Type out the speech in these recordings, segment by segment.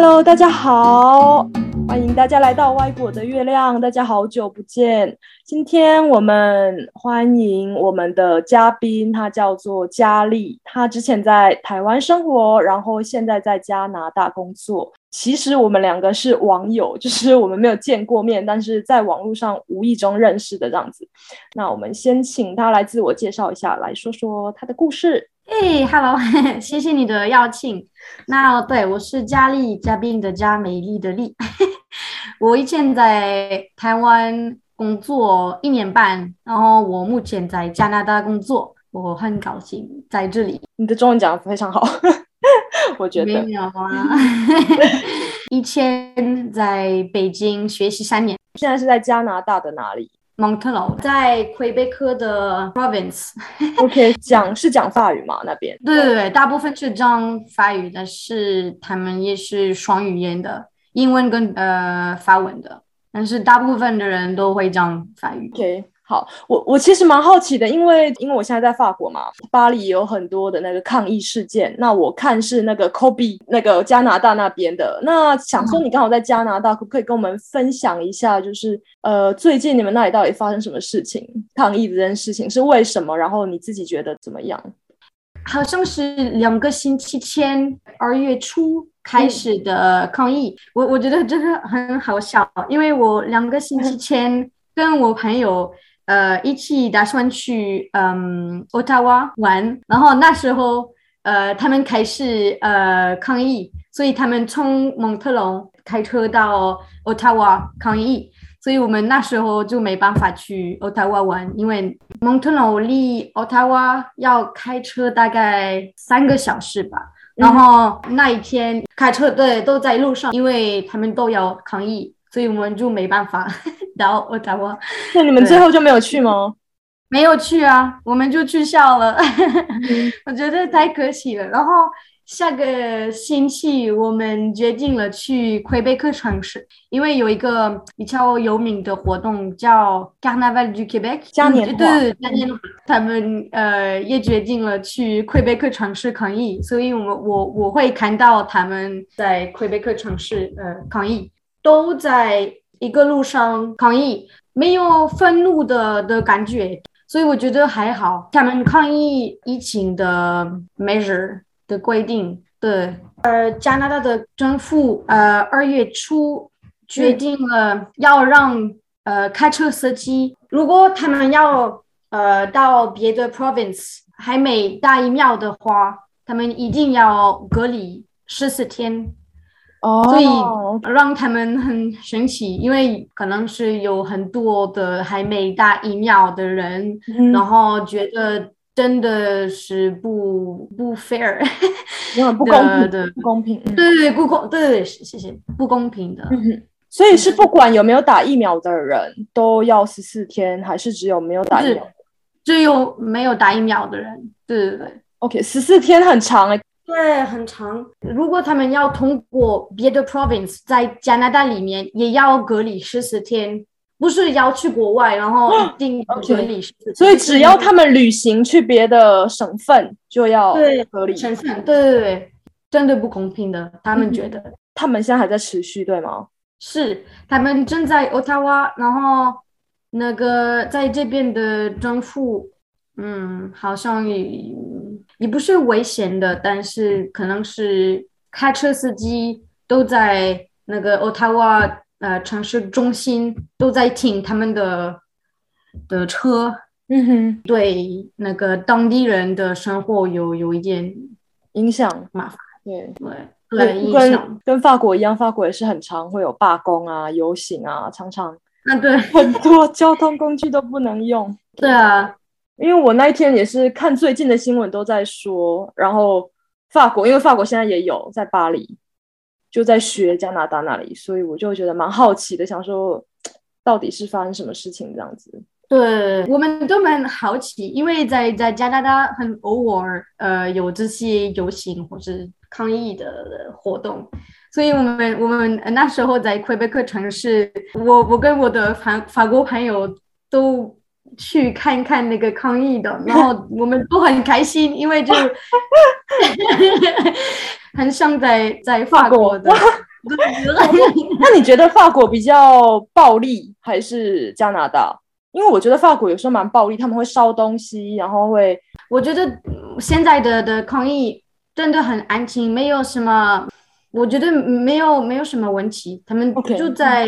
Hello，大家好，欢迎大家来到歪果的月亮。大家好久不见，今天我们欢迎我们的嘉宾，他叫做佳丽。他之前在台湾生活，然后现在在加拿大工作。其实我们两个是网友，就是我们没有见过面，但是在网络上无意中认识的这样子。那我们先请他来自我介绍一下，来说说他的故事。哎，Hello，谢谢你的邀请。那对我是佳丽，嘉宾的佳，美丽的丽。我以前在台湾工作一年半，然后我目前在加拿大工作，我很高兴在这里。你的中文讲的非常好，我觉得。没有啊，以前在北京学习三年，现在是在加拿大的哪里？蒙特劳在魁北克的 province。OK，讲是讲法语吗？那边？对对对，大部分是讲法语，但是他们也是双语言的，英文跟呃法文的，但是大部分的人都会讲法语。OK。好，我我其实蛮好奇的，因为因为我现在在法国嘛，巴黎有很多的那个抗议事件。那我看是那个 Kobe 那个加拿大那边的。那想说你刚好在加拿大，可不可以跟我们分享一下，就是呃最近你们那里到底发生什么事情？抗议这件事情是为什么？然后你自己觉得怎么样？好像是两个星期前二月初开始的抗议。我我觉得真的很好笑，因为我两个星期前跟我朋友。呃，一起打算去嗯，渥太华玩，然后那时候呃，他们开始呃抗议，所以他们从蒙特龙开车到渥太华抗议，所以我们那时候就没办法去渥太华玩，因为蒙特龙离渥太华要开车大概三个小时吧，然后那一天开车对都在路上，因为他们都要抗议。所以我们就没办法，然后我打我，那你们最后就没有去吗？没有去啊，我们就取消了。我觉得太可惜了。然后下个星期我们决定了去魁北克城市，因为有一个比较有名的活动叫 Carnaval du Québec，嘉年华。对，嘉年华。他们呃也决定了去魁北克城市抗议，所以我们我我会看到他们在魁北克城市呃抗议。都在一个路上抗议，没有愤怒的的感觉，所以我觉得还好。他们抗议疫情的 measure 的规定，对。呃，加拿大的政府呃二月初决定了要让呃开车司机，如果他们要呃到别的 province 还没打疫苗的话，他们一定要隔离十四天。哦，所以让他们很神奇，因为可能是有很多的还没打疫苗的人，然后觉得真的是不不 fair，不公平的，不公平。对对对，不公，对对对，谢谢，不公平的。所以是不管有没有打疫苗的人都要十四天，还是只有没有打疫苗？只有没有打疫苗的人。对对对，OK，十四天很长哎。对，很长。如果他们要通过别的 province，在加拿大里面也要隔离十四天，不是要去国外，然后一定隔离十四天。所以只要他们旅行去别的省份，就要隔离。省份，对对对，真的不公平的。他们觉得，他们现在还在持续，对吗？是，他们正在 Ottawa，然后那个在这边的政府，嗯，好像也。也不是危险的，但是可能是开车司机都在那个渥太华呃城市中心都在停他们的的车，嗯哼，对那个当地人的生活有有一点影响麻烦，对对。对，跟跟法国一样，法国也是很常会有罢工啊、游行啊，常常那对，很多交通工具都不能用，对啊。因为我那一天也是看最近的新闻都在说，然后法国，因为法国现在也有在巴黎，就在学加拿大那里，所以我就觉得蛮好奇的，想说到底是发生什么事情这样子。对，我们都蛮好奇，因为在在加拿大很偶尔呃有这些游行或是抗议的活动，所以我们我们那时候在魁北克城市，我我跟我的法法国朋友都。去看看那个抗议的，然后我们都很开心，因为就 很像在在法国的 那你觉得法国比较暴力还是加拿大？因为我觉得法国有时候蛮暴力，他们会烧东西，然后会。我觉得现在的的抗议真的很安静，没有什么，我觉得没有没有什么问题。他们就在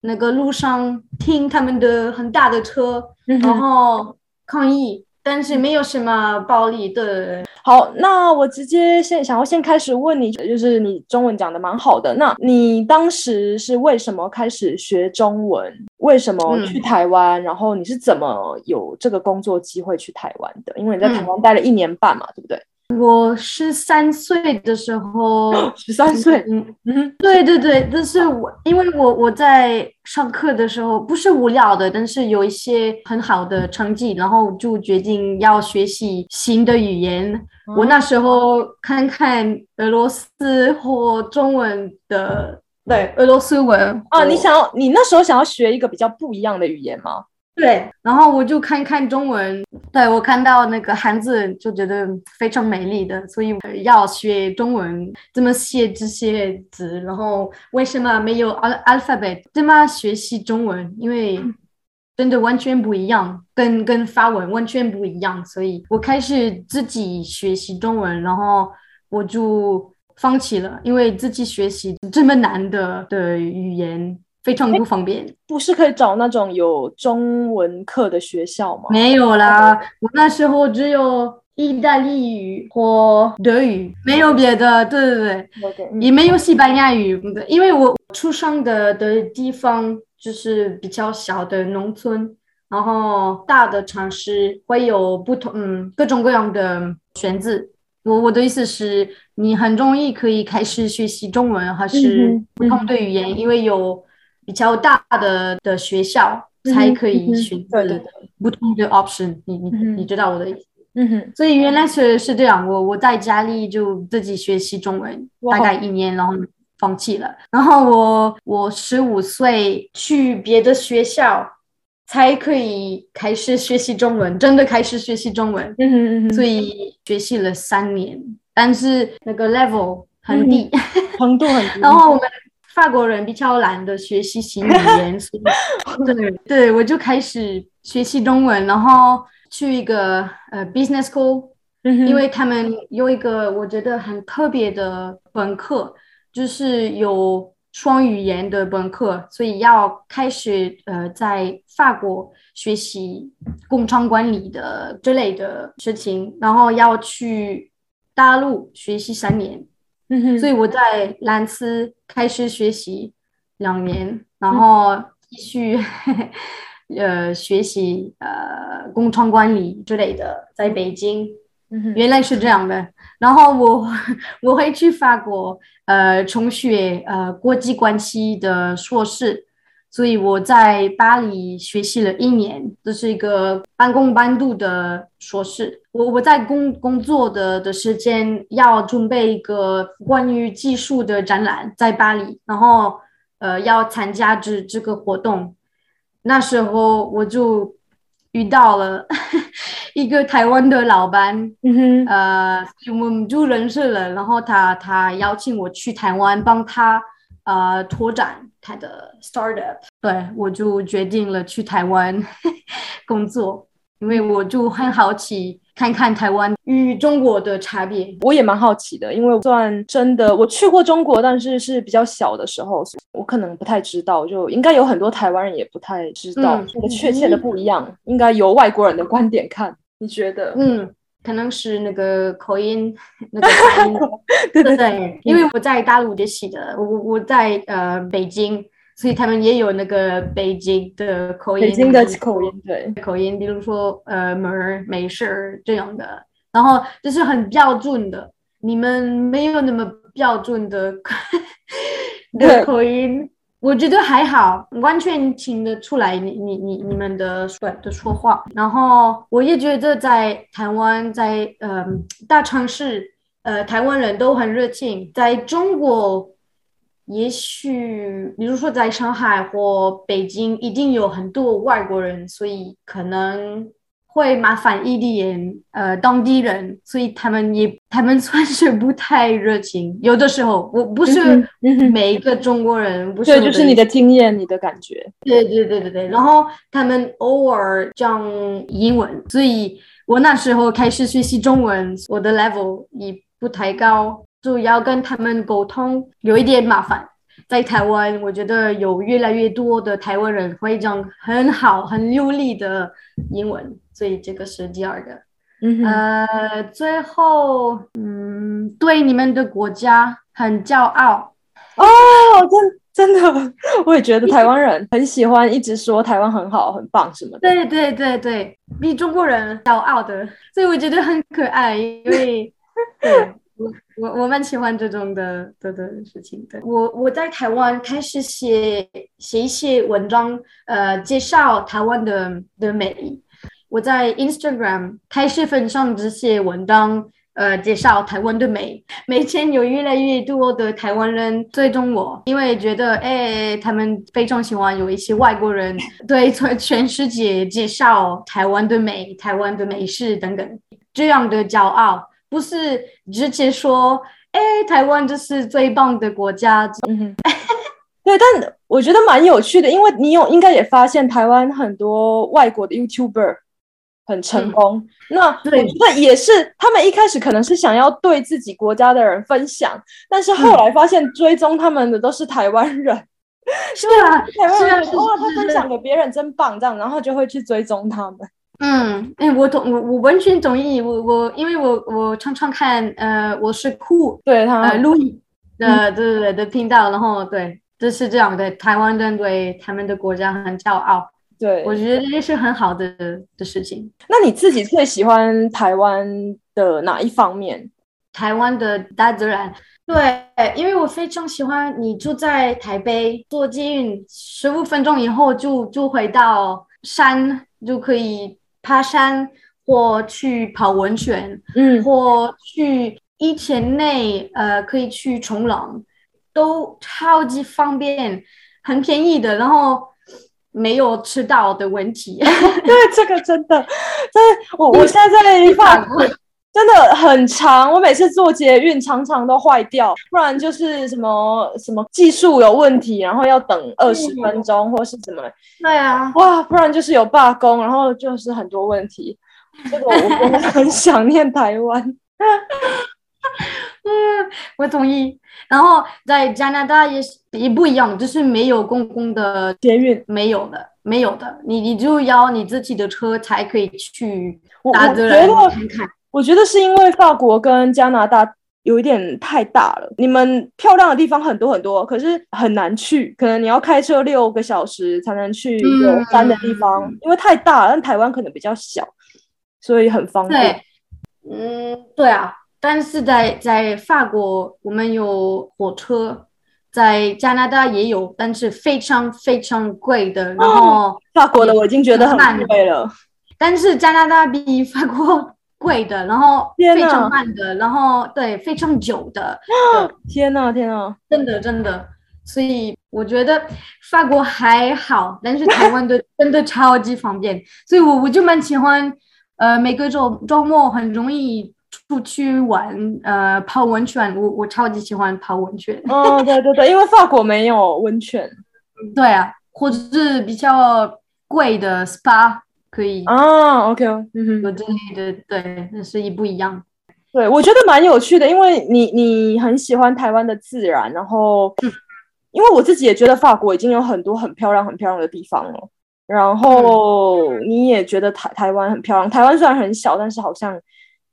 那个路上听他们的很大的车，然后抗议。但是没有什么暴力的。好，那我直接先想要先开始问你，就是你中文讲的蛮好的，那你当时是为什么开始学中文？为什么去台湾？然后你是怎么有这个工作机会去台湾的？因为你在台湾待了一年半嘛，对不对？我十三岁的时候，十三岁，嗯嗯，对对对，但是我因为我我在上课的时候不是无聊的，但是有一些很好的成绩，然后就决定要学习新的语言。我那时候看看俄罗斯或中文的，对俄罗斯文啊，你想要你那时候想要学一个比较不一样的语言吗？对，然后我就看看中文，对我看到那个汉字就觉得非常美丽的，所以要学中文，怎么写这些字，然后为什么没有 al alphabet，怎么学习中文？因为真的完全不一样，跟跟法文完全不一样，所以我开始自己学习中文，然后我就放弃了，因为自己学习这么难的的语言。非常不方便，不是可以找那种有中文课的学校吗？没有啦，我那时候只有意大利语或德语，没有别的。对对对，也没有西班牙语。因为我出生的的地方就是比较小的农村，然后大的城市会有不同嗯各种各样的选择。我我的意思是，你很容易可以开始学习中文还是不同的语言，因为有。比较大的的学校才可以选择不同的 option，你你你知道我的意思？嗯哼，所以原来是是这样，我我在家里就自己学习中文，大概一年，然后放弃了。然后我我十五岁去别的学校才可以开始学习中文，真的开始学习中文。嗯哼嗯哼，所以学习了三年，但是那个 level 很低，程度很低。然后我们。法国人比较懒得学习新语言，所以 对对，我就开始学习中文，然后去一个呃 business school，因为他们有一个我觉得很特别的本科，就是有双语言的本科，所以要开始呃在法国学习工厂管理的之类的事情，然后要去大陆学习三年。所以我在兰斯开始学习两年，然后继续呃学习呃工厂管理之类的，在北京。原来是这样的。然后我 我会去法国呃重学呃国际关系的硕士。所以我在巴黎学习了一年，这是一个半工半读的硕士。我我在工工作的的时间要准备一个关于技术的展览，在巴黎，然后呃要参加这这个活动。那时候我就遇到了 一个台湾的老板，呃，我们就认识了。然后他他邀请我去台湾帮他呃拓展。他的 startup，对我就决定了去台湾 工作，因为我就很好奇看看台湾与中国的差别。我也蛮好奇的，因为算真的我去过中国，但是是比较小的时候，我可能不太知道，就应该有很多台湾人也不太知道这个确切的不一样。应该由外国人的观点看，你觉得？嗯。可能是那个口音，那个口音，对对对，因为我在大陆学习的，我我在呃北京，所以他们也有那个北京的口音，北京的口音，对。口音，比如说呃门儿没事儿这样的，然后就是很标准的，你们没有那么标准的 的口音。我觉得还好，完全听得出来你你你你们的说的说话。然后我也觉得在台湾，在呃大城市，呃台湾人都很热情。在中国，也许比如说在上海或北京，一定有很多外国人，所以可能会麻烦一点呃当地人，所以他们也 他们算是不太热情。有的时候我不是每一个中国人，不是对，就是你的经验，你的感觉。对对对对对。然后他们偶尔讲英文，所以我那时候开始学习中文，我的 level 也不太高，就要跟他们沟通，有一点麻烦。在台湾，我觉得有越来越多的台湾人会讲很好、很流利的英文，所以这个是第二个。嗯呃，最后，嗯，对你们的国家很骄傲哦，真真的，我也觉得台湾人很喜欢一直说台湾很好、很棒什么的。对对对对，比中国人骄傲的，所以我觉得很可爱，因为对。我我我蛮喜欢这种的的的事情的。我我在台湾开始写写一些文章，呃，介绍台湾的的美。我在 Instagram 开始分享这些文章，呃，介绍台湾的美。每天有越来越多的台湾人追踪我，因为觉得哎，他们非常喜欢有一些外国人对全全世界介绍台湾的美、台湾的美食等等这样的骄傲。不是直接说，哎，台湾就是最棒的国家。嗯，对，但我觉得蛮有趣的，因为你有应该也发现台湾很多外国的 YouTuber 很成功。那我觉得也是，他们一开始可能是想要对自己国家的人分享，但是后来发现追踪他们的都是台湾人。是啊，台湾人哇，他分享给别人真棒，这样，然后就会去追踪他们。嗯，哎，我懂我我完全同意，我我因为我我常常看呃，我是酷对他呃录影的对对的频道，然后对，就是这样的，台湾人对他们的国家很骄傲，对我觉得这是很好的的事情。那你自己最喜欢台湾的哪一方面？台湾的大自然，对，因为我非常喜欢你住在台北，坐捷运十五分钟以后就就回到山就可以。爬山或去泡温泉，嗯，或去一天内呃可以去冲浪，都超级方便，很便宜的，然后没有迟到的问题。对，这个真的，这我我现在在 法国。真的很长，我每次坐捷运常常都坏掉，不然就是什么什么技术有问题，然后要等二十分钟或是什么。对啊，哇，不然就是有罢工，然后就是很多问题。这个我真的很想念台湾。嗯，我同意。然后在加拿大也是也不一样，就是没有公共的捷运，没有的，没有的，你你就要你自己的车才可以去大自然看看。我觉得是因为法国跟加拿大有一点太大了，你们漂亮的地方很多很多，可是很难去，可能你要开车六个小时才能去有山的地方，因为太大了。但台湾可能比较小，所以很方便。嗯，对啊。但是在在法国，我们有火车，在加拿大也有，但是非常非常贵的。然后法国的我已经觉得很贵了，但是加拿大比法国。贵的，然后非常慢的，然后对非常久的。天呐，天呐，真的真的，所以我觉得法国还好，但是台湾的 真的超级方便，所以我我就蛮喜欢，呃，每个周周末很容易出去玩，呃，泡温泉，我我超级喜欢泡温泉。哦，对对对，因为法国没有温泉。对啊，或者是比较贵的 SPA。可以啊，OK，嗯哼，有这类的，对，那是一不一样。对，我觉得蛮有趣的，因为你你很喜欢台湾的自然，然后，因为我自己也觉得法国已经有很多很漂亮、很漂亮的地方了，然后你也觉得台台湾很漂亮。台湾虽然很小，但是好像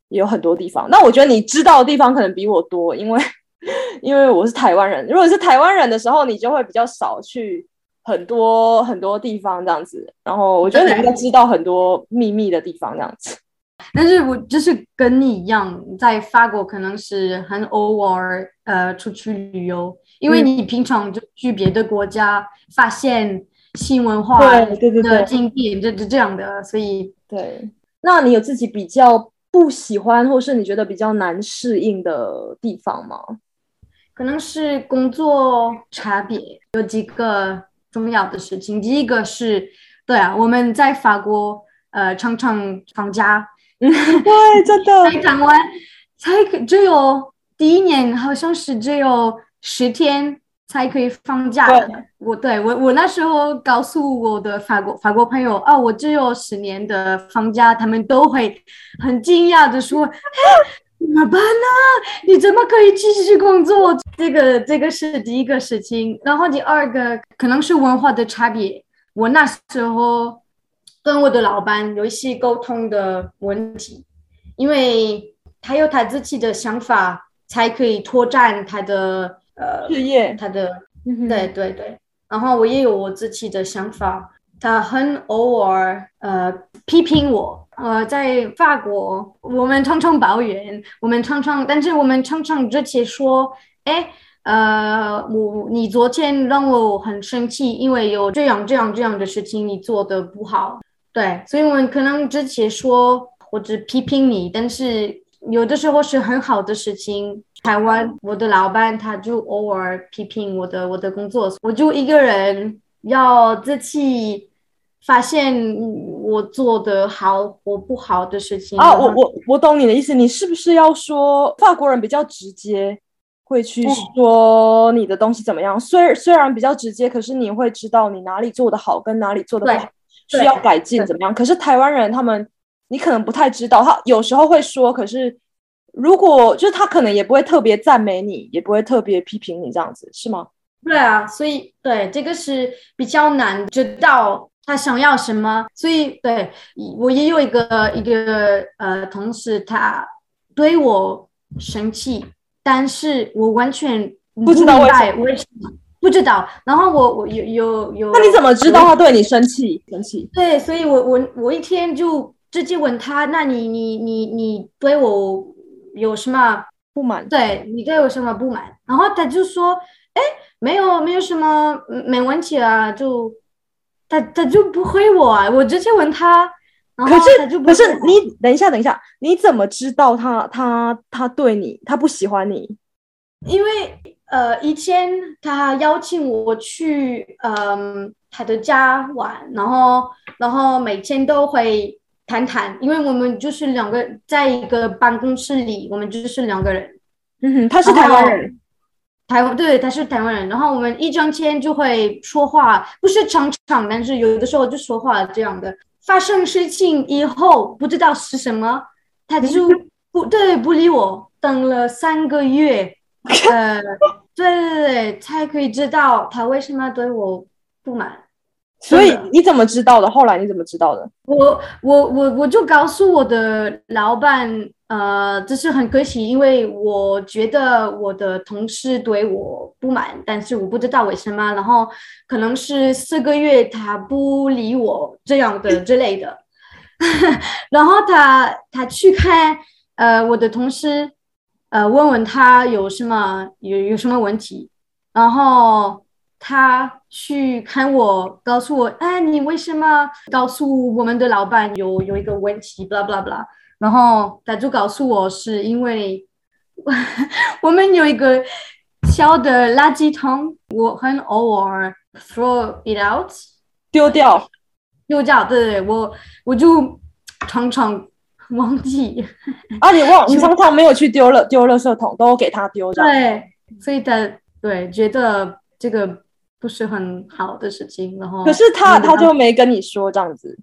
也有很多地方。那我觉得你知道的地方可能比我多，因为 因为我是台湾人。如果是台湾人的时候，你就会比较少去。很多很多地方这样子，然后我觉得你应该知道很多秘密的地方这样子。但是我就是跟你一样，在法国可能是很偶尔呃出去旅游，因为你平常就去别的国家发现新文化的景点，就是这样的，所以对。那你有自己比较不喜欢，或是你觉得比较难适应的地方吗？可能是工作差别有几个。重要的事情，第一个是，对啊，我们在法国呃常常放假，对，真的。在台湾才可只有第一年好像是只有十天才可以放假的。我对我我那时候告诉我的法国法国朋友啊，我只有十年的放假，他们都会很惊讶的说。怎么办呢？你怎么可以继续工作？这个这个是第一个事情，然后第二个可能是文化的差别。我那时候跟我的老板有一些沟通的问题，因为他有他自己的想法，才可以拓展他的呃事业，他的对对对。然后我也有我自己的想法，他很偶尔呃批评我。呃，在法国，我们常常抱怨，我们常常，但是我们常常直接说，哎，呃，我你昨天让我很生气，因为有这样这样这样的事情你做的不好，对，所以我们可能直接说或者批评你，但是有的时候是很好的事情。台湾我的老板他就偶尔批评我的我的工作，我就一个人要自己。发现我做的好或不好的事情啊，我我我懂你的意思，你是不是要说法国人比较直接，会去说你的东西怎么样？虽虽然比较直接，可是你会知道你哪里做的好，跟哪里做的不好，需要改进怎么样？可是台湾人他们，你可能不太知道，他有时候会说，可是如果就是他可能也不会特别赞美你，也不会特别批评你这样子，是吗？对啊，所以对这个是比较难知道。他想要什么？所以对我也有一个一个呃同事，他对我生气，但是我完全不知道为什么，不知道。然后我我有有有，那你怎么知道他对你生气？生气？对，所以我我我一天就直接问他，那你你你你对我有什么不满？对你对我什么不满？然后他就说，哎，没有没有什么，没问题啊，就。他他就不回我啊！我直接问他，可是可是你等一下等一下，你怎么知道他他他对你他不喜欢你？因为呃以前他邀请我去嗯他的家玩，然后然后每天都会谈谈，因为我们就是两个在一个办公室里，我们就是两个人。嗯哼，他是台湾人。台湾对，他是台湾人。然后我们一张天就会说话，不是常常，但是有的时候就说话这样的。发生事情以后不知道是什么，他就不对不理我，等了三个月，呃，对对对，才可以知道他为什么对我不满。所以你怎么知道的？后来你怎么知道的？我我我我就告诉我的老板。呃，这是很可惜，因为我觉得我的同事对我不满，但是我不知道为什么。然后可能是四个月他不理我这样的 之类的。然后他他去看呃我的同事，呃问问他有什么有有什么问题。然后他去看我，告诉我，哎，你为什么告诉我们的老板有有一个问题？blah blah blah。然后他就告诉我，是因为 我们有一个小的垃圾桶，我很偶尔 throw it out，丢掉，丢掉。对对，我我就常常忘记。啊，你忘？你常常没有去丢了丢垃圾桶，都给他丢掉。对，所以他对觉得这个不是很好的事情。然后，可是他他就没跟你说这样子。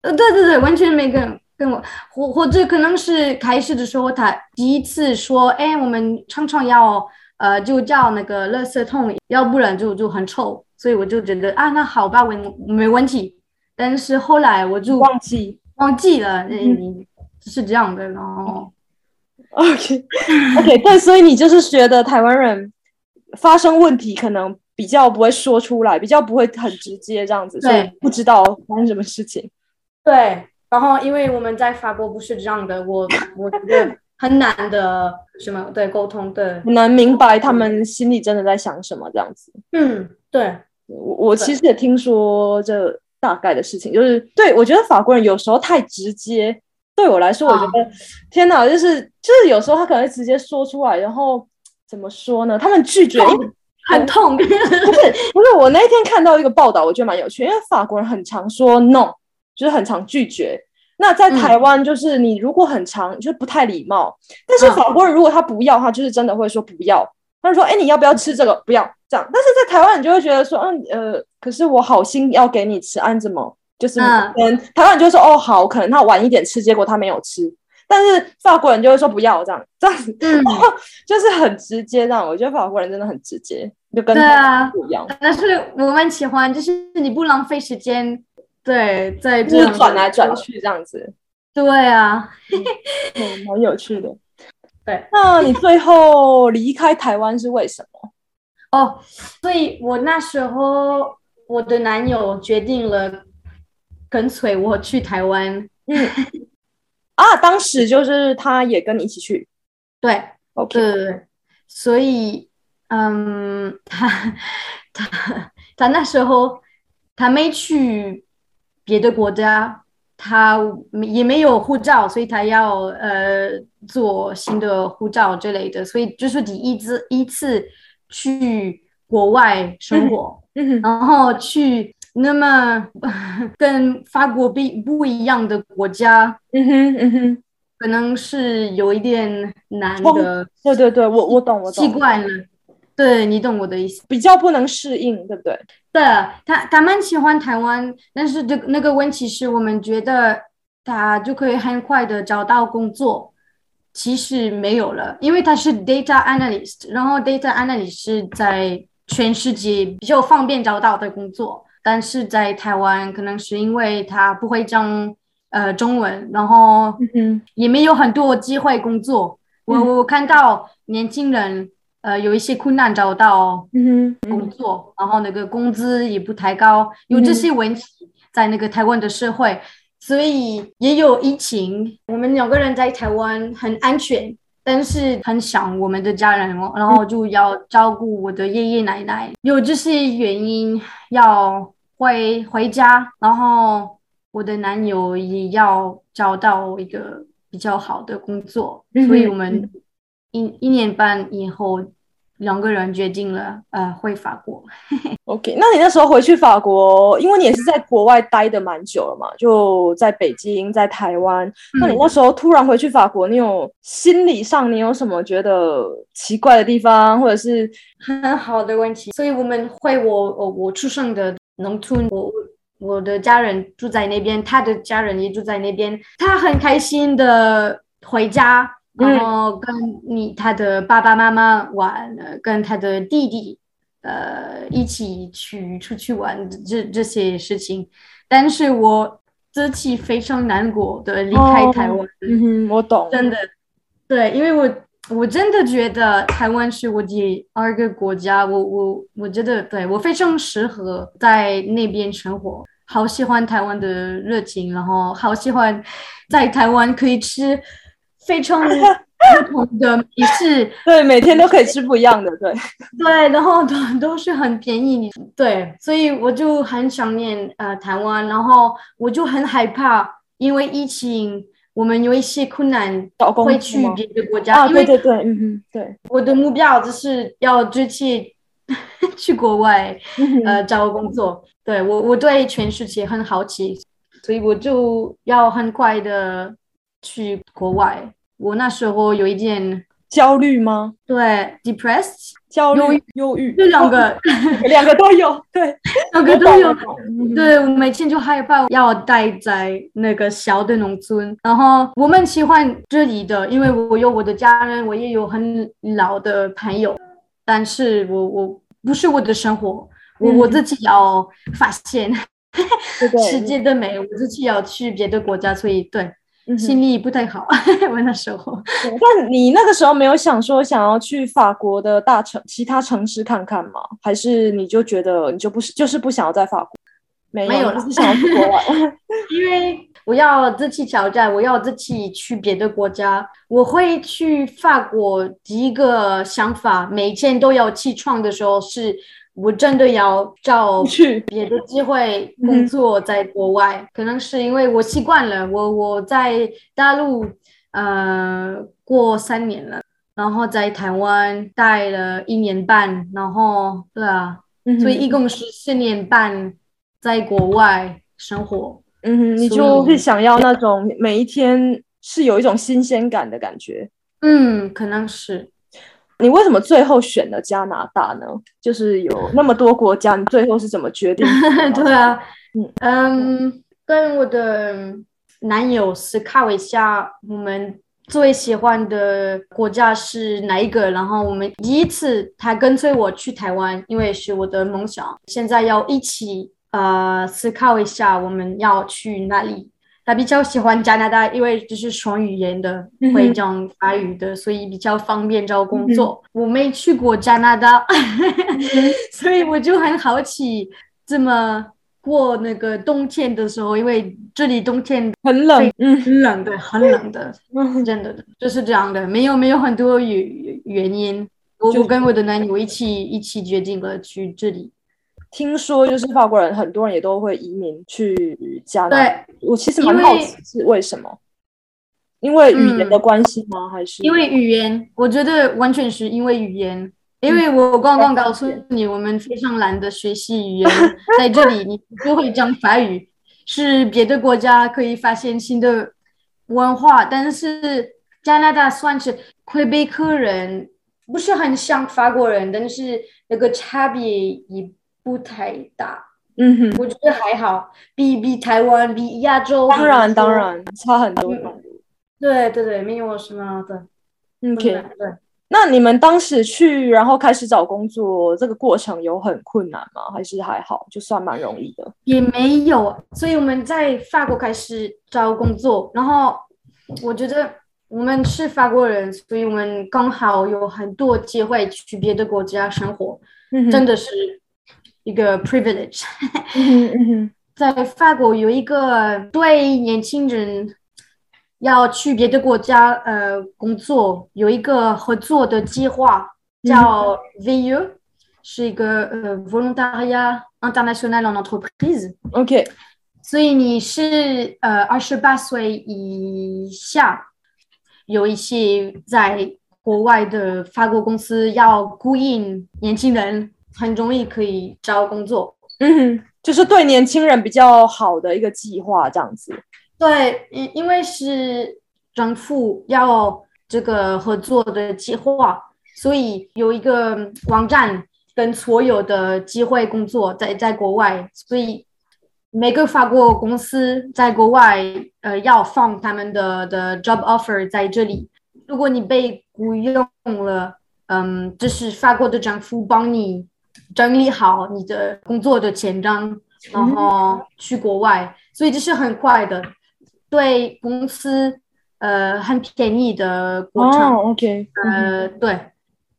呃，对对对，完全没跟。跟我或或者可能是开始的时候，他第一次说：“哎，我们常常要呃，就叫那个垃圾桶，要不然就就很臭。”所以我就觉得啊，那好吧，没没问题。但是后来我就忘记忘记了，嗯，是这样的。然后，OK OK，对，所以你就是觉得台湾人发生问题可能比较不会说出来，比较不会很直接这样子，所以不知道发生什么事情。对。然后，因为我们在法国不是这样的，我我觉得很难的，什么对沟通，对，很难明白他们心里真的在想什么这样子。嗯，对我我其实也听说这大概的事情，就是对我觉得法国人有时候太直接，对我来说，我觉得天哪，就是就是有时候他可能会直接说出来，然后怎么说呢？他们拒绝很痛，不 是不是，我那一天看到一个报道，我觉得蛮有趣，因为法国人很常说 no。就是很常拒绝。那在台湾，就是你如果很常就是不太礼貌，但是法国人如果他不要，他就是真的会说不要。他就说：“哎，你要不要吃这个？不要这样。”但是在台湾，你就会觉得说：“嗯呃，可是我好心要给你吃，按怎么就是嗯，台湾人就说：哦好，可能他晚一点吃，结果他没有吃。但是法国人就会说不要这样这样子，嗯 就是很直接这样。我觉得法国人真的很直接，就跟对啊不一样。但是我蛮喜欢，就是你不浪费时间，对，在就是转来转去这样子。对啊，嗯，蛮有趣的。对，那你最后离开台湾是为什么？哦，所以我那时候我的男友决定了跟随我去台湾。嗯，啊，当时就是他也跟你一起去。对，OK。对，所以，嗯，他他他那时候他没去别的国家。他也没有护照，所以他要呃做新的护照之类的，所以就是第一次一次去国外生活，然后去那么跟法国不不一样的国家，嗯哼嗯哼，可能是有一点难的。对对对，我我懂我懂。习惯了，对你懂我的意思，比较不能适应，对不对？对，他他们喜欢台湾，但是这那个问题是我们觉得他就可以很快的找到工作，其实没有了，因为他是 data analyst，然后 data analyst 是在全世界比较方便找到的工作，但是在台湾可能是因为他不会讲呃中文，然后也没有很多机会工作。我我看到年轻人。呃，有一些困难找到工作，然后那个工资也不太高，有这些问题在那个台湾的社会，所以也有疫情。我们两个人在台湾很安全，但是很想我们的家人，然后就要照顾我的爷爷奶奶，有这些原因要回回家，然后我的男友也要找到一个比较好的工作，所以我们。一一年半以后，两个人决定了，呃，回法国。OK，那你那时候回去法国，因为你也是在国外待的蛮久了嘛，就在北京，在台湾。那你那时候突然回去法国，你有心理上你有什么觉得奇怪的地方，或者是很好的问题？所以我们回我我我出生的农村，我我的家人住在那边，他的家人也住在那边，他很开心的回家。然后跟你他的爸爸妈妈玩，跟他的弟弟，呃，一起去出去玩这这些事情，但是我自己非常难过的离开台湾。嗯哼，我懂，真的，对，因为我我真的觉得台湾是我第二个国家，我我我觉得对我非常适合在那边生活，好喜欢台湾的热情，然后好喜欢在台湾可以吃。非常不同的美食，对，每天都可以吃不一样的，对，对，然后都都是很便宜，对，所以我就很想念呃台湾，然后我就很害怕，因为疫情，我们有一些困难，会去别的国家，啊，对对对，嗯嗯，对，我的目标就是要直接 去国外，呃，找工作，对我我对全世界很好奇，所以我就要很快的。去国外，我那时候有一点焦虑吗？对，depressed，焦虑、忧郁，这两个，两个都有，对，两个都有。对，我每天就害怕要待在那个小的农村，然后我们喜欢这里的，因为我有我的家人，我也有很老的朋友，但是我我不是我的生活，我我自己要发现 世界的美，我自己要去别的国家，所以对。心里不太好，我那时候。但你那个时候没有想说想要去法国的大城、其他城市看看吗？还是你就觉得你就不是，就是不想要在法国？没有，就是想要去国外。因为我要自己挑战，我要自己去别的国家。我会去法国，第一个想法，每天都要起床的时候是。我真的要找去别的机会工作，在国外，可能是因为我习惯了。我我在大陆呃过三年了，然后在台湾待了一年半，然后对啊，所以一共是四年半在国外生活。嗯哼，你就是想要那种每一天是有一种新鲜感的感觉。嗯，可能是。你为什么最后选了加拿大呢？就是有那么多国家，你最后是怎么决定？对啊，嗯嗯，跟我的男友思考一下，我们最喜欢的国家是哪一个？然后我们第一次他跟随我去台湾，因为是我的梦想。现在要一起呃思考一下，我们要去哪里？他比较喜欢加拿大，因为就是双语言的会讲法语的，所以比较方便找工作。我没去过加拿大，所以我就很好奇怎么过那个冬天的时候，因为这里冬天很冷，嗯。很冷的，很冷的，嗯。真的的，就是这样的，没有没有很多原原因。我就我跟我的男友一起一起决定了去这里。听说就是法国人，很多人也都会移民去加拿大。对，我其实蛮好奇是为什么？因为语言嗯的关系吗？还是因为语言，我觉得完全是因为语言。因为我刚刚告诉你，我们非常懒得学习语言，在这里你不会讲法语，是别的国家可以发现新的文化，但是加拿大算是魁北克人，不是很像法国人，但是那个差别也不太大，嗯哼，我觉得还好，比比台湾、比亚洲，当然当，然差很多。嗯对对对，没有什么的困 OK，对。那你们当时去，然后开始找工作，这个过程有很困难吗？还是还好，就算蛮容易的？也没有，所以我们在法国开始找工作，然后我觉得我们是法国人，所以我们刚好有很多机会去别的国家生活，嗯真的是一个 privilege。嗯嗯 在法国有一个对年轻人要去别的国家呃工作有一个合作的计划，叫 VE，、是一个呃 Volontariat International en Entreprise。，OK，所以你是呃二十八岁以下，有一些在国外的法国公司要雇佣年轻人，很容易可以找工作。嗯哼，就是对年轻人比较好的一个计划，这样子。对，因因为是政府要这个合作的计划，所以有一个网站跟所有的机会工作在在国外，所以每个法国公司在国外呃要放他们的的 job offer 在这里。如果你被雇佣了，嗯，这是法国的政府帮你整理好你的工作的简章，然后去国外，所以这是很快的。对公司呃很便宜的过程，哦，OK，呃对，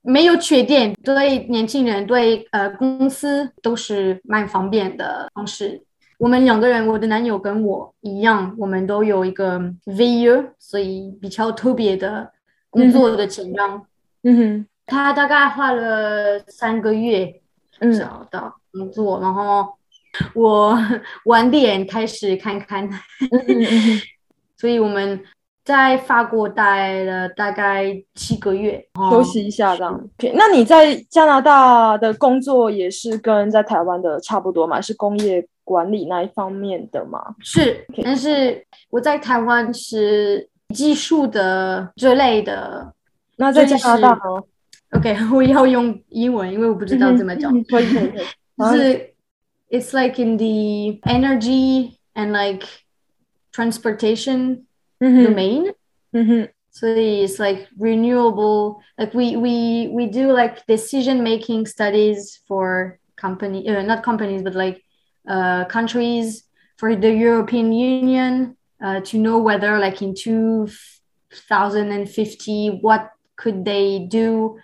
没有缺点，对年轻人对呃公司都是蛮方便的方式。我们两个人，我的男友跟我一样，我们都有一个 VE，所以比较特别的工作的签证。嗯哼，他大概花了三个月嗯找到工作，然后我晚点开始看看。所以我们在法国待了大概七个月，休息一下这样。那你在加拿大的工作也是跟在台湾的差不多嘛？是工业管理那一方面的吗？是但是我在台湾是技术的这类的。那在加拿大呢？OK，我要用英文，因为我不知道怎么讲。嗯可以可以可以。就是 It's like in the energy and like transportation 嗯哼 domain. 嗯哼 So it's like renewable. Like we we we do like decision making studies for company, uh, not companies, but like uh, countries for the European Union uh, to know whether like in 2050 what could they do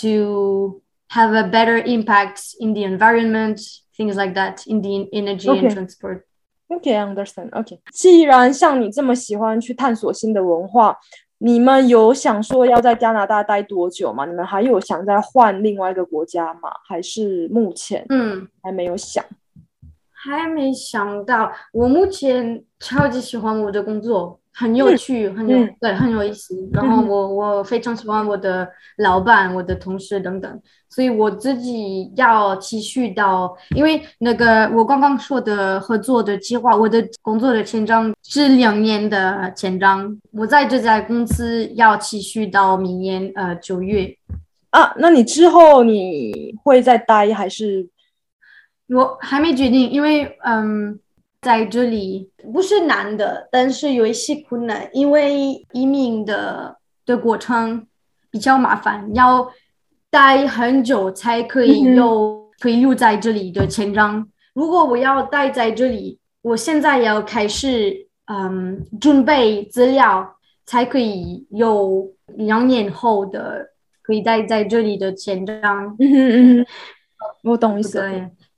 to have a better impact in the environment, things like that, in the energy Okay. and transport. OK understand OK。既然像你这么喜欢去探索新的文化，你们有想说要在加拿大待多久吗？你们还有想再换另外一个国家吗？还是目前嗯。还没有想？ 还没想到，我目前超级喜欢我的工作， 很有趣，很有对，很有意思。然后我我非常喜欢我的老板、我的同事等等，所以我自己要继续到，因为那个我刚刚说的合作的计划，我的工作的签章是两年的签章，我在这家公司要继续到明年呃九月啊。那你之后你会再待还是？我还没决定，因为嗯，在这里不是难的，但是有一些困难，因为移民的的过程比较麻烦，要待很久才可以有可以留在这里的签章。如果我要待在这里，我现在要开始嗯准备资料，才可以有两年后的可以待在这里的签证。嗯嗯嗯，我懂意思。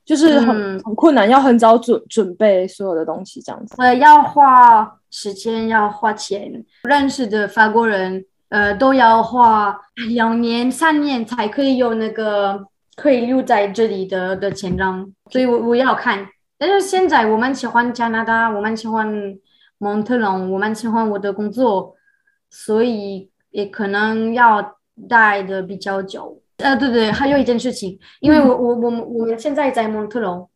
就是很很困难，要很早准准备所有的东西，这样子。呃，要花时间，要花钱。认识的法国人，呃，都要花两年、三年才可以有那个可以留在这里的的签章。所以我我要看。但是现在我蛮喜欢加拿大，我蛮喜欢蒙特龙，我蛮喜欢我的工作，所以也可能要待的比较久。呃，对对，还有一件事情，因为我我我们我们现在在蒙特龙，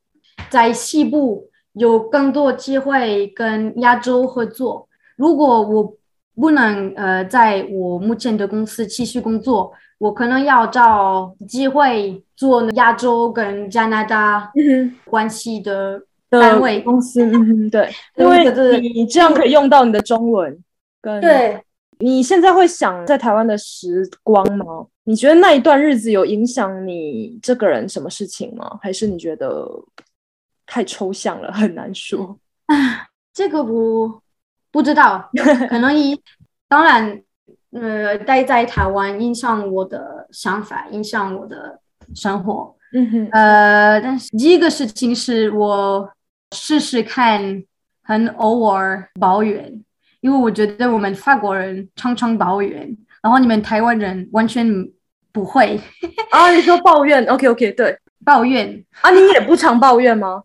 在西部有更多机会跟亚洲合作。如果我不能呃在我目前的公司继续工作，我可能要找机会做亚洲跟加拿大关系的单位公司。嗯，对，因为你这样可以用到你的中文。跟对，你现在会想在台湾的时光吗？你觉得那一段日子有影响你这个人什么事情吗？还是你觉得太抽象了，很难说？啊，这个我不知道，可能一当然，呃，待在台湾影响我的想法，影响我的生活。嗯哼，呃，但是第一个事情是我试试看，很偶尔抱怨，因为我觉得我们法国人常常抱怨。然后你们台湾人完全不会啊？你说抱怨？OK OK，对，抱怨啊？你也不常抱怨吗？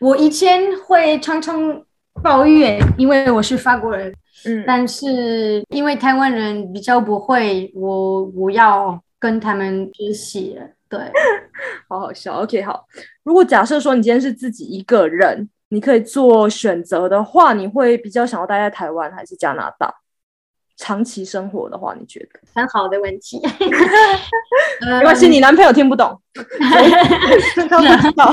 我以前会常常抱怨，因为我是法国人。嗯，但是因为台湾人比较不会，我我要跟他们学习。对，好好笑。OK，好。如果假设说你今天是自己一个人，你可以做选择的话，你会比较想要待在台湾还是加拿大？长期生活的话，你觉得很好的问题。没关系，你男朋友听不懂。他不知道，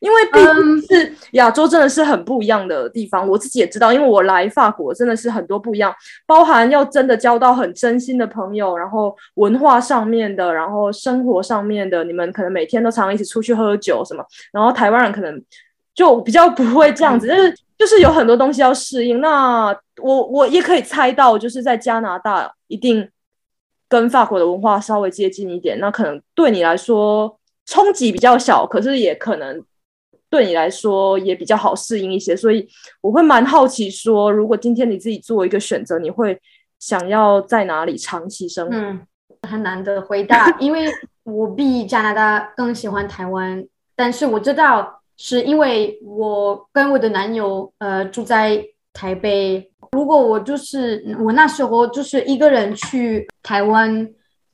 因为毕竟是亚洲，真的是很不一样的地方。我自己也知道，因为我来法国真的是很多不一样，包含要真的交到很真心的朋友，然后文化上面的，然后生活上面的，你们可能每天都常一起出去喝酒什么，然后台湾人可能就比较不会这样子，就是。就是有很多东西要适应，那我我也可以猜到，就是在加拿大一定跟法国的文化稍微接近一点，那可能对你来说冲击比较小，可是也可能对你来说也比较好适应一些，所以我会蛮好奇，说如果今天你自己做一个选择，你会想要在哪里长期生活？嗯，很难的回答，因为我比加拿大更喜欢台湾，但是我知道。是因为我跟我的男友呃住在台北，如果我就是我那时候就是一个人去台湾，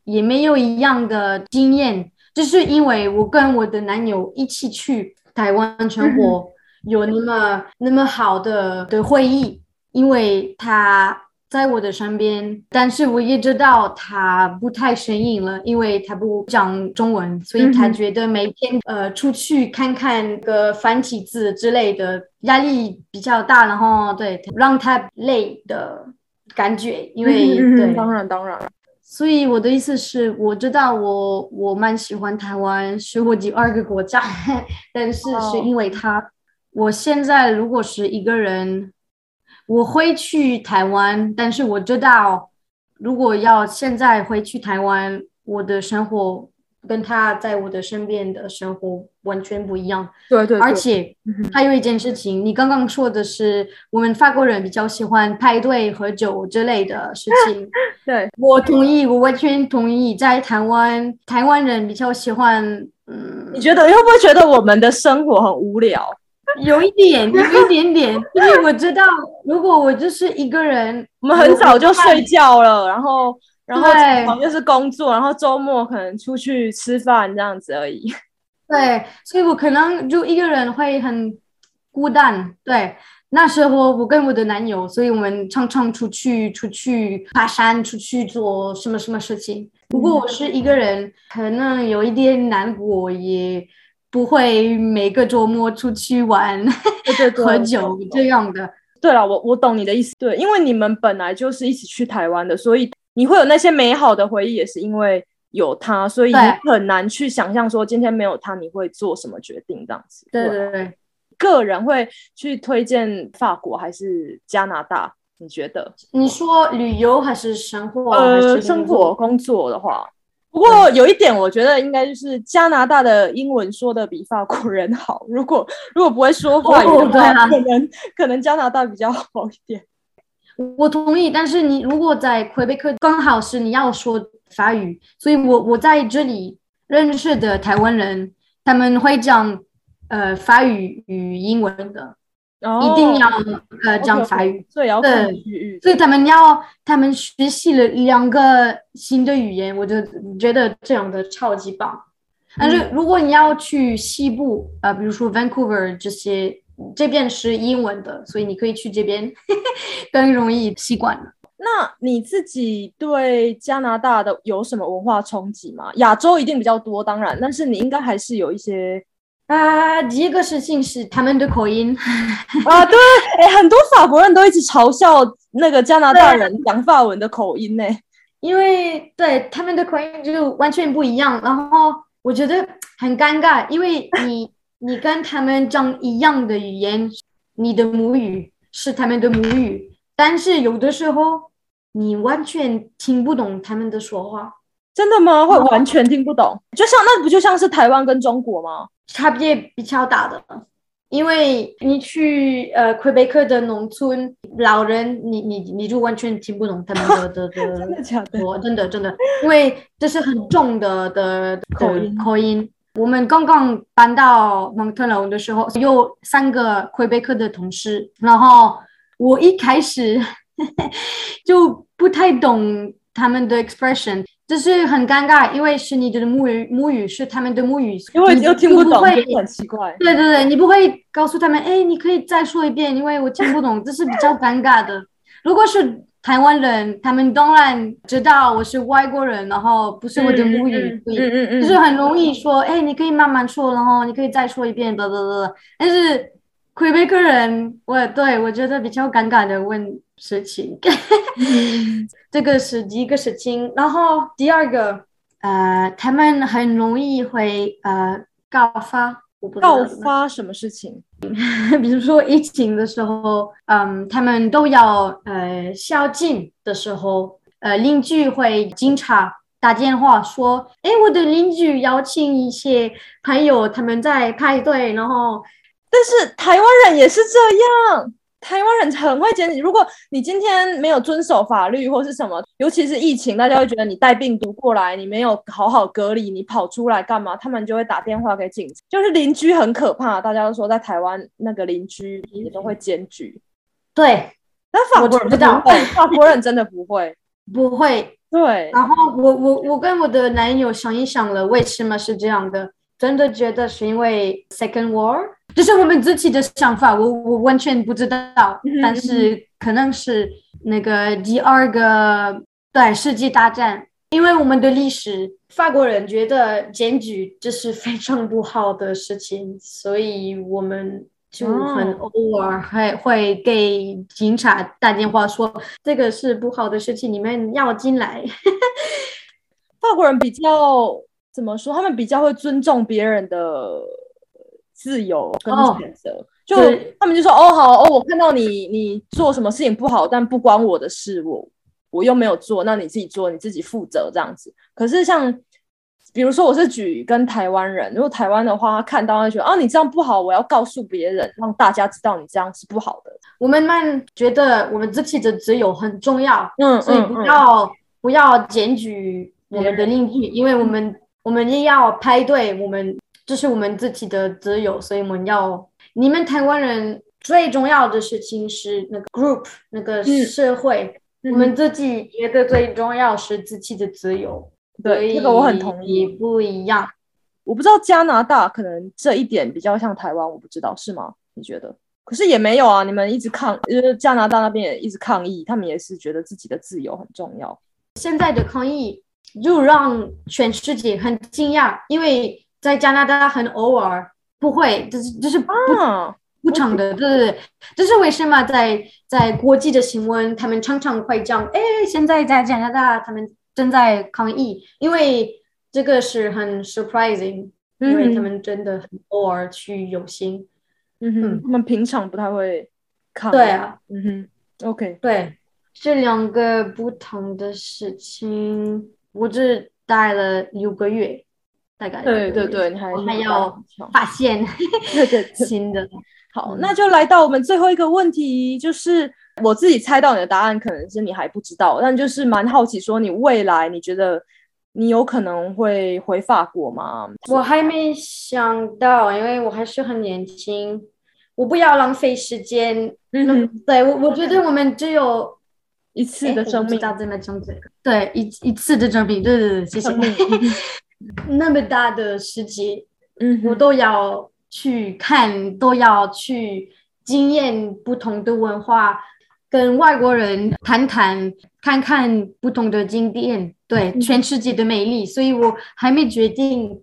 也没有一样的经验，就是因为我跟我的男友一起去台湾生活，有那么那么好的的会议，因为他。在我的身边，但是我也知道他不太适应了，因为他不讲中文，所以他觉得每天呃出去看看个繁体字之类的压力比较大，然后对让他累的感觉，因为对，当然当然。所以我的意思是，我知道我我蛮喜欢台湾，是我第二个国家，但是是因为他，我现在如果是一个人。我会去台湾，但是我知道，如果要现在回去台湾，我的生活跟他在我的身边的生活完全不一样。对对。而且还有一件事情，你刚刚说的是，我们法国人比较喜欢派对、喝酒之类的事情。对，我同意，我完全同意。在台湾，台湾人比较喜欢，嗯，你觉得你会不会觉得我们的生活很无聊？有一点，有一点点，因为我知道，如果我就是一个人，我们很早就睡觉了，然后然后对常就是工作，然后周末可能出去吃饭这样子而已。对，所以我可能就一个人会很孤单。对，那时候我跟我的男友，所以我们常常出去出去爬山，出去做什么什么事情。如果我是一个人，可能有一点难过，也不会每个周末出去玩、对对对，喝酒这样的。对了，我我懂你的意思。对，因为你们本来就是一起去台湾的，所以你会有那些美好的回忆，也是因为有他，所以你很难去想象说今天没有他你会做什么决定这样子。对对对。个人会去推荐法国还是加拿大？你觉得？你说旅游还是生活？生活工作的话，不过有一点，我觉得应该就是加拿大的英文说的比法国人好。如果 如果不会说法语的话，可能可能加拿大比较好一点。我同意，但是你如果在魁北克，刚好是你要说法语，所以我我在这里认识的台湾人，他们会讲呃法语与英文的，一定要呃讲法语，所以要看对。所以他们要他们学习了两个新的语言，我就觉得这样的超级棒。但是如果你要去西部，呃，比如说 Vancouver 这些，这边是英文的，所以你可以去这边 更容易习惯了。那你自己对加拿大的有什么文化冲击吗？亚洲一定比较多，当然，但是你应该还是有一些啊，第一个事情是他们的口音，啊，对，哎，很多法国人都一直嘲笑那个加拿大人讲法文的口音呢。因为对他们的口音就完全不一样，然后我觉得很尴尬，因为你你跟他们讲一样的语言，你的母语是他们的母语，但是有的时候你完全听不懂他们的说话，真的吗？会完全听不懂？就像那不就像是台湾跟中国吗？差别比较大的。因为你去呃魁北克的农村，老人你你你就完全听不懂他们的的的 真的假的？我真的真的，因为这是很重的的的口音口音。我们刚刚搬到蒙特楼的时候，有三个魁北克的同事，然后我一开始 就不太懂他们的 expression，就是很尴尬，因为是你的母语，母语是他们的母语，因为你又听不懂，很奇怪。对对对，你不会告诉他们，哎，你可以再说一遍，因为我听不懂，这是比较尴尬的。如果是台湾人，他们当然知道我是外国人，然后不是我的母语，所以嗯嗯就是很容易说，哎，你可以慢慢说，然后你可以再说一遍，哒哒哒。但是魁北克人，我对我觉得比较尴尬的问事情，嗯 这个是第一个事情。然后第二个，呃，他们很容易会呃告发，告发什么事情？比如说疫情的时候，嗯，他们都要呃宵禁的时候，呃，邻居会经常打电话说，哎，我的邻居邀请一些朋友，他们在派对，然后但是台湾人也是这样，台湾人很会检举。如果你今天没有遵守法律或是什么，尤其是疫情，大家会觉得你带病毒过来，你没有好好隔离，你跑出来干嘛？他们就会打电话给警察。就是邻居很可怕，大家都说在台湾那个邻居也都会检举，对，但法国人我知道不会，法国人真的不会。不会。对，然后我我我跟我的男友想一想了，为什么是这样的？真的觉得是因为 Second War，这是我们自己的想法，我我完全不知道，嗯但是可能是那个第二个对世纪大战，因为我们的历史，法国人觉得检举这是非常不好的事情，所以我们就很哦偶尔还会给警察打电话说这个是不好的事情，你们要进来。法国人比较怎么说？他们比较会尊重别人的自由跟哦选择。就他们就说：“哦，好哦，我看到你你做什么事情不好，但不关我的事，我我又没有做，那你自己做，你自己负责这样子。”可是像比如说，我是举跟台湾人，如果台湾的话，他看到他觉得啊，你这样不好，我要告诉别人，让大家知道你这样是不好的。我们们觉得我们自己的自由很重要，嗯所以不要、不要检举我们的邻居，因为我们我们也要排队，我们这是我们自己的自由，所以我们要你们台湾人最重要的事情是那个 group 那个社会，我们自己觉得最重要是自己的自由。对，这个我很同意。不一样，我不知道加拿大可能这一点比较像台湾，我不知道是吗？你觉得？可是也没有啊，你们一直抗，就是加拿大那边也一直抗议，他们也是觉得自己的自由很重要。现在的抗议就让全世界很惊讶，因为在加拿大很偶尔不会，就是就是不不常的，对对对，这是为什么在在国际的新闻，他们常常会讲，哎，现在在加拿大他们正在抗议，因为这个是很 surprising，因为他们真的很偶尔去游行。嗯哼，他们平常不太会看。对啊，嗯哼，OK，对，这两个不同的事情，我只待了六个月，大概。对对 对，你还还要发现新的。好，那就来到我们最后一个问题，就是我自己猜到你的答案，可能是你还不知道，但就是蛮好奇，说你未来你觉得你有可能会回法国吗？我还没想到，因为我还是很年轻。我不要浪费时间。嗯，对我，我觉得我们只有一次的生命，知道这么这个，对，一一次的生命，对对对，谢谢。那么大的世界，嗯，我都要去看，都要去经验不同的文化，跟外国人谈谈，看看不同的景点，对，全世界的美丽。所以我还没决定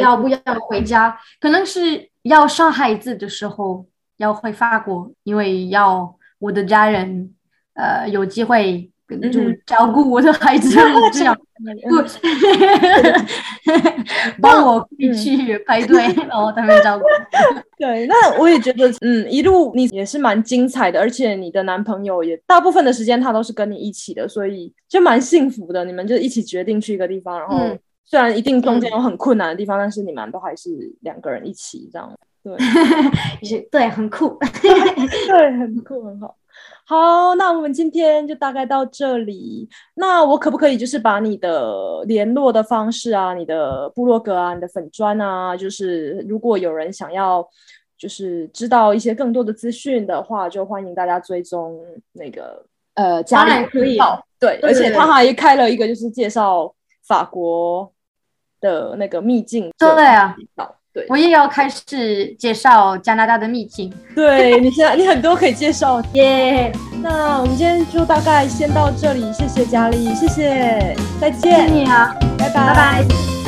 要不要回家，可能是。要生孩子的时候要回法国，因为要我的家人呃有机会就照顾我的孩子，这样不 帮我去排队，然后他们照顾。对，那我也觉得，嗯，一路你也是蛮精彩的，而且你的男朋友也大部分的时间他都是跟你一起的，所以就蛮幸福的。你们就一起决定去一个地方，然后虽然一定中间有很困难的地方，但是你们都还是两个人一起这样。对，是，对，很酷，对，很酷，很好。好，那我们今天就大概到这里。那我可不可以就是把你的联络的方式啊，你的部落格啊，你的粉砖啊，就是如果有人想要就是知道一些更多的资讯的话，就欢迎大家追踪那个呃，当然可以。对，而且他还开了一个就是介绍法国的那个秘境。对啊。对，我也要开始介绍加拿大的秘境。对你现在你很多可以介绍 耶。那我们今天就大概先到这里，谢谢佳丽，谢谢，再见。谢谢你啊，拜拜，拜拜。